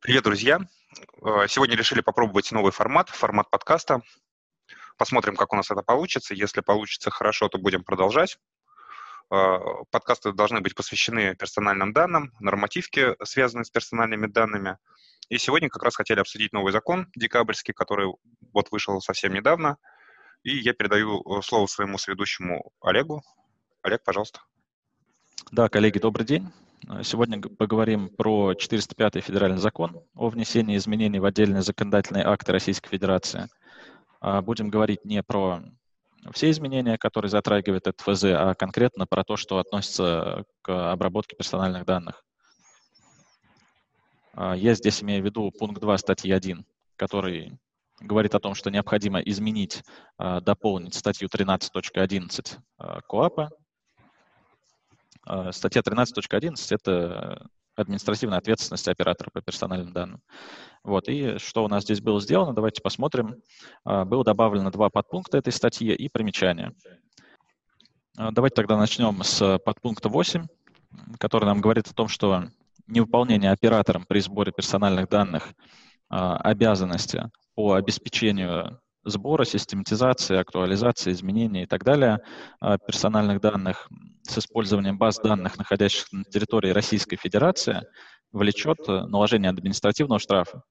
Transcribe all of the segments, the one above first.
Привет, друзья! Э, сегодня решили попробовать новый формат, формат подкаста. Посмотрим, как у нас это получится. Если получится хорошо, то будем продолжать. Э, подкасты должны быть посвящены персональным данным, нормативке, связанной с персональными данными. И сегодня как раз хотели обсудить новый закон декабрьский, который вот вышел совсем недавно. И я передаю э, слово своему соведущему Олегу. Олег, пожалуйста. Да, коллеги, добрый день. Сегодня поговорим про 405 федеральный закон о внесении изменений в отдельные законодательные акты Российской Федерации. А, будем говорить не про все изменения, которые затрагивает этот ФЗ, а конкретно про то, что относится к обработке персональных данных. А, я здесь имею в виду пункт 2 статьи 1, который говорит о том, что необходимо изменить, а, дополнить статью 13.11 КОАПа статья 13.11 — это административная ответственность оператора по персональным данным. Вот. И что у нас здесь было сделано, давайте посмотрим. А, было добавлено два подпункта этой статьи и примечания. А, давайте тогда начнем с подпункта 8, который нам говорит о том, что невыполнение оператором при сборе персональных данных обязанности по обеспечению сбора, систематизации, актуализации, изменения и так далее персональных данных с использованием баз данных, находящихся на территории Российской Федерации, влечет э, наложение административного штрафа.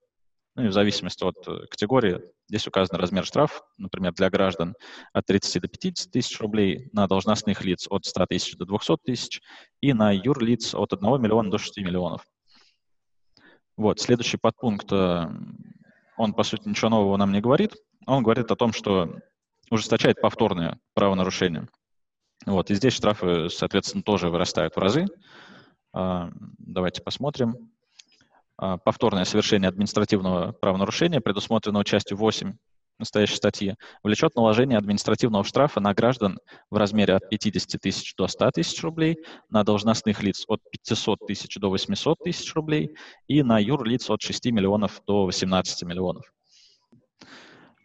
Ну и в зависимости от э, категории, здесь указан размер штрафа, например, для граждан от 30 до 50 тысяч рублей, на должностных лиц от 100 тысяч до 200 тысяч и на юрлиц от 1 миллиона до 6 миллионов. Вот, следующий подпункт, э, он, по сути, ничего нового нам не говорит. Он говорит о том, что ужесточает повторное правонарушение. Вот, и здесь штрафы, соответственно, тоже вырастают в разы. А, давайте посмотрим. А, повторное совершение административного правонарушения, предусмотренного частью 8 настоящей статьи, влечет наложение административного штрафа на граждан в размере от 50 тысяч до 100 тысяч рублей, на должностных лиц от 500 тысяч до 800 тысяч рублей и на юрлиц от 6 миллионов до 18 миллионов.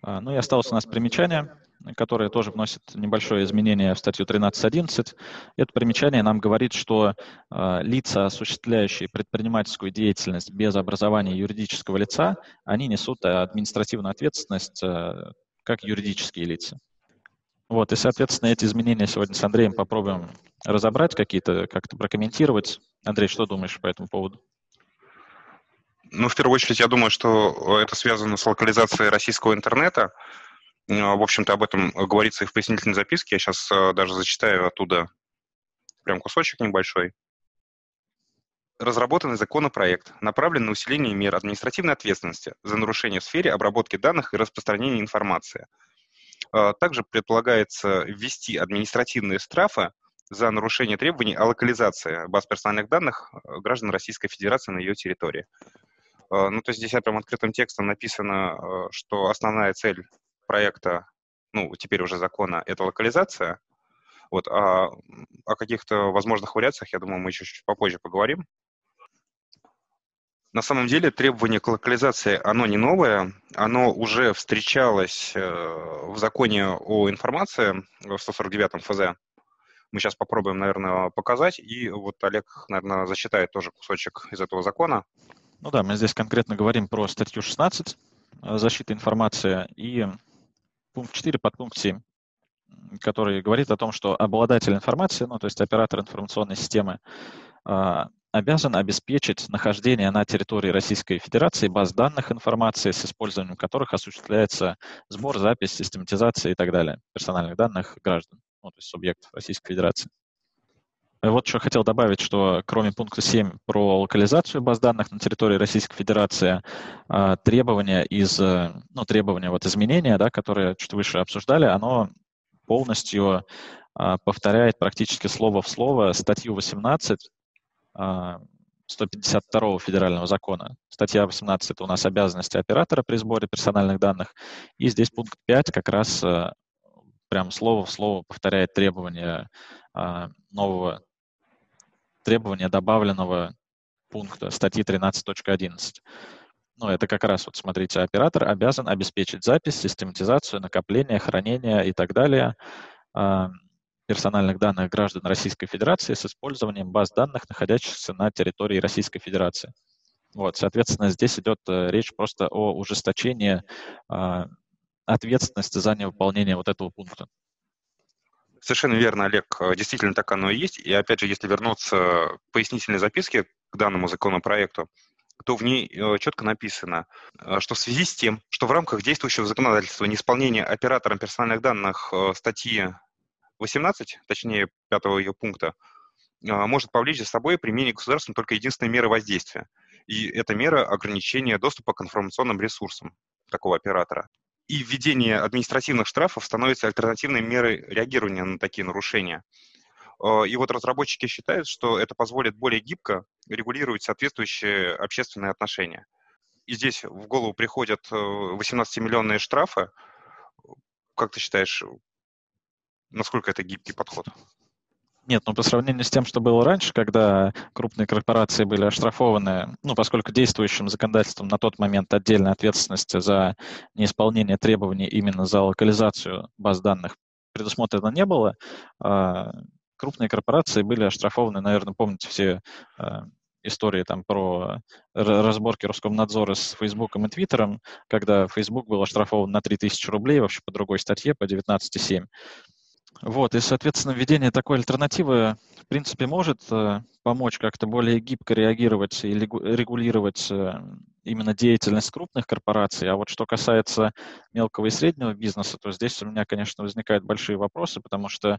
А, ну и осталось у нас примечание которое тоже вносит небольшое изменение в статью 13.11. Это примечание нам говорит, что э, лица, осуществляющие предпринимательскую деятельность без образования юридического лица, они несут административную ответственность э, как юридические лица. Вот, и, соответственно, эти изменения сегодня с Андреем попробуем разобрать какие-то, как-то прокомментировать. Андрей, что думаешь по этому поводу? Ну, в первую очередь, я думаю, что это связано с локализацией российского интернета. А, в общем-то, об этом говорится и в пояснительной записке. Я сейчас а, даже зачитаю оттуда прям кусочек небольшой. Разработанный законопроект направлен на усиление мер административной ответственности за нарушение в сфере обработки данных и распространения информации. Также предполагается ввести административные штрафы за нарушение требований о локализации баз персональных данных граждан Российской Федерации на ее территории. Ну, то есть здесь прям открытым текстом написано, что основная цель проекта, ну, теперь уже закона, это локализация. Вот, а о каких-то возможных вариациях, я думаю, мы еще чуть попозже поговорим. На самом деле требование к локализации, оно не новое, оно уже встречалось э, в законе о информации в 149-м ФЗ. Мы сейчас попробуем, наверное, показать, и вот Олег, наверное, зачитает тоже кусочек из этого закона. Ну да, мы здесь конкретно говорим про статью 16 э, защиты информации, и пункт 4, подпункт 7, который говорит о том, что обладатель информации, ну, то есть оператор информационной системы, а, обязан обеспечить нахождение на территории Российской Федерации баз данных информации, с использованием которых осуществляется сбор, запись, систематизация и так далее персональных данных граждан, ну, то есть субъектов Российской Федерации. Вот что хотел добавить, что кроме пункта 7 про локализацию баз данных на территории Российской Федерации, а, требования из, э, ну, требования вот изменения, да, которые чуть выше обсуждали, оно полностью а, повторяет практически слово в слово статью 18 152 федерального закона. Статья 18 — это у нас обязанности оператора при сборе персональных данных. И здесь пункт 5 как раз э, прям слово в слово повторяет требования а, нового требования добавленного пункта статьи 13.11. Ну, это как раз, вот смотрите, оператор обязан обеспечить запись, систематизацию, накопление, хранение и так далее э, персональных данных граждан Российской Федерации с использованием баз данных, находящихся на территории Российской Федерации. Вот, соответственно, здесь идет э, речь просто о ужесточении а, ответственности за невыполнение вот этого пункта. Совершенно верно, Олег. Э, действительно так оно и есть. И опять же, если вернуться к пояснительной записке к данному законопроекту, то в ней э, четко написано, что в связи с тем, что в рамках действующего законодательства неисполнение оператором персональных данных статьи 18, точнее, пятого ее пункта, может повлечь за собой применение государством только единственной меры воздействия – и это мера ограничения доступа к информационным ресурсам такого оператора. И введение административных штрафов становится альтернативной мерой реагирования на такие нарушения. Э, и вот разработчики считают, что это позволит более гибко регулировать соответствующие общественные отношения. И здесь в голову приходят 18-миллионные э, штрафы. Как ты считаешь, насколько это гибкий подход? Нет, ну по сравнению с тем, что было раньше, когда крупные корпорации были оштрафованы, ну поскольку действующим законодательством на тот момент отдельной ответственности за неисполнение требований именно за локализацию баз данных предусмотрено не было, а, крупные корпорации были оштрафованы, наверное, помните все а, истории там про разборки Роскомнадзора с Фейсбуком и Твиттером, когда Facebook был оштрафован на 3000 рублей вообще по другой статье, по 19.7. Вот, и, соответственно, введение такой альтернативы, в принципе, может э, помочь как-то более гибко реагировать и регулировать э, именно деятельность крупных корпораций. А вот что касается мелкого и среднего бизнеса, то здесь у меня, конечно, возникают большие вопросы, потому что,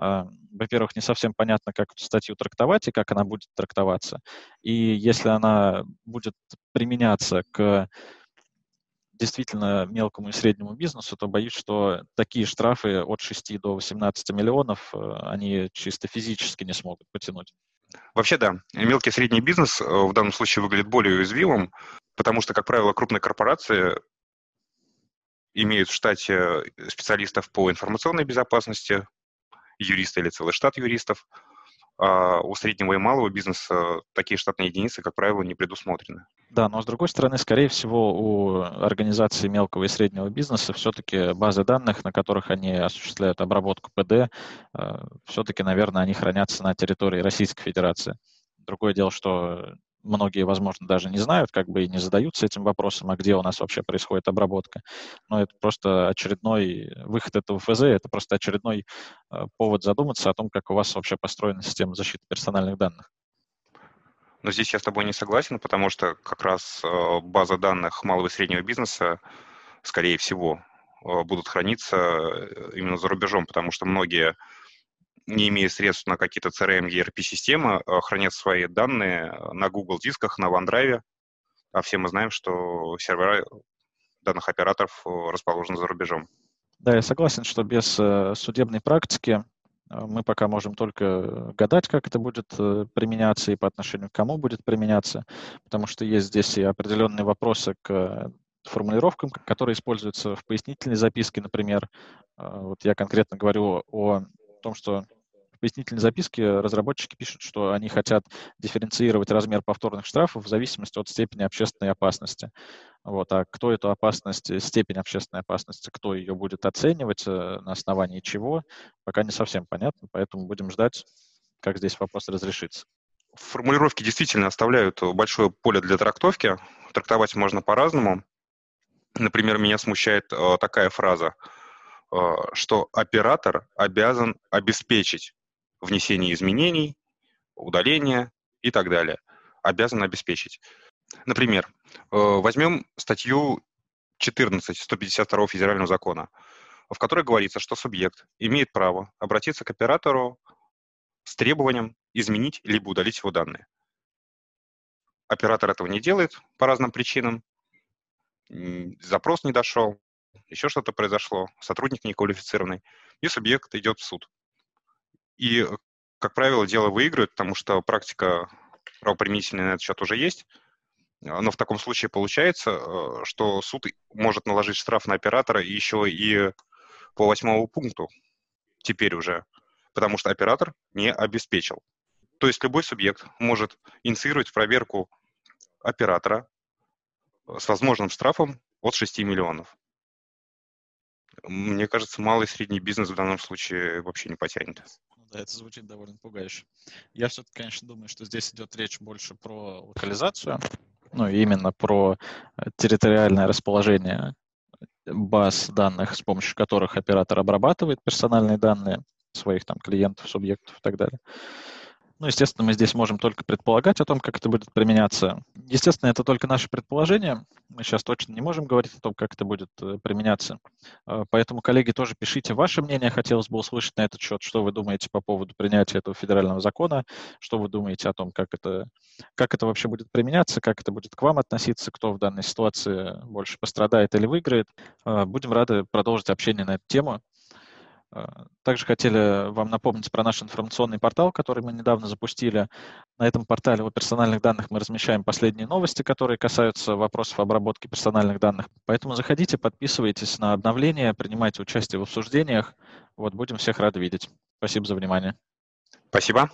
э, во-первых, не совсем понятно, как эту статью трактовать и как она будет трактоваться. И если она будет применяться к действительно мелкому и среднему бизнесу, то боюсь, что такие штрафы от 6 до 18 миллионов э, они чисто физически не смогут потянуть. Вообще, да. Мелкий и средний бизнес э, в данном случае выглядит более уязвимым, потому что, как правило, крупные корпорации имеют в штате специалистов по информационной безопасности, юриста или целый штат юристов, а у среднего и малого бизнеса такие штатные единицы, как правило, не предусмотрены. Да, но с другой стороны, скорее всего, у организации мелкого и среднего бизнеса все-таки базы данных, на которых они осуществляют обработку ПД, э, все-таки, наверное, они хранятся на территории Российской Федерации. Другое дело, что многие, возможно, даже не знают, как бы и не задаются этим вопросом, а где у нас вообще происходит обработка. Но это просто очередной выход этого ФЗ, это просто очередной э, повод задуматься о том, как у вас вообще построена система защиты персональных данных. Но здесь я с тобой не согласен, потому что как раз э, база данных малого и среднего бизнеса, скорее всего, э, будут храниться именно за рубежом, потому что многие не имея средств на какие-то CRM, ERP-системы, э, хранят свои данные на Google дисках, на OneDrive, а все мы знаем, что сервера данных операторов э, расположены за рубежом. Да, я согласен, что без э, судебной практики мы пока можем только гадать, как это будет применяться и по отношению к кому будет применяться, потому что есть здесь и определенные вопросы к формулировкам, которые используются в пояснительной записке, например. Вот я конкретно говорю о том, что в пояснительной записке разработчики пишут, что они хотят дифференцировать размер повторных штрафов в зависимости от степени общественной опасности. Вот. А кто эту опасность, степень общественной опасности, кто ее будет оценивать, э, на основании чего, пока не совсем понятно, поэтому будем ждать, как здесь вопрос разрешится. Формулировки действительно оставляют большое поле для трактовки. Трактовать можно по-разному. Например, меня смущает э, такая фраза – что оператор обязан обеспечить внесение изменений, удаление и так далее. Обязан обеспечить. Например, э, возьмем статью 14 152 федерального закона, в которой говорится, что субъект имеет право обратиться к оператору с требованием изменить либо удалить его данные. Оператор этого не делает по разным причинам, запрос не дошел, еще что-то произошло, сотрудник неквалифицированный, и субъект идет в суд. И, э, как правило, дело выигрывает, потому что практика правоприменительная на этот счет уже есть, но в таком случае получается, э, что суд может наложить штраф на оператора еще и по восьмому пункту теперь уже, потому что оператор не обеспечил. То есть любой субъект может инициировать проверку оператора с возможным штрафом от 6 миллионов. Мне кажется, малый и средний бизнес в данном случае вообще не потянет. Ну да, это звучит довольно пугающе. Я все-таки, конечно, думаю, что здесь идет речь больше про локализацию, ну, именно про территориальное расположение баз данных, с помощью которых оператор обрабатывает персональные данные своих там клиентов, субъектов и так далее. Ну, естественно, мы здесь можем только предполагать о том, как это будет применяться. Естественно, это только наше предположение. Мы сейчас точно не можем говорить о том, как это будет э, применяться. А, поэтому, коллеги, тоже пишите ваше мнение. Хотелось бы услышать на этот счет, что вы думаете по поводу принятия этого федерального закона, что вы думаете о том, как это, как это вообще будет применяться, как это будет к вам относиться, кто в данной ситуации больше пострадает или выиграет. А, будем рады продолжить общение на эту тему. А, также хотели вам напомнить про наш информационный портал, который мы недавно запустили. На этом портале о персональных данных мы размещаем последние новости, которые касаются вопросов обработки персональных данных. Поэтому заходите, подписывайтесь на обновления, принимайте участие в обсуждениях. Вот, будем всех рады видеть. Спасибо за внимание. Спасибо.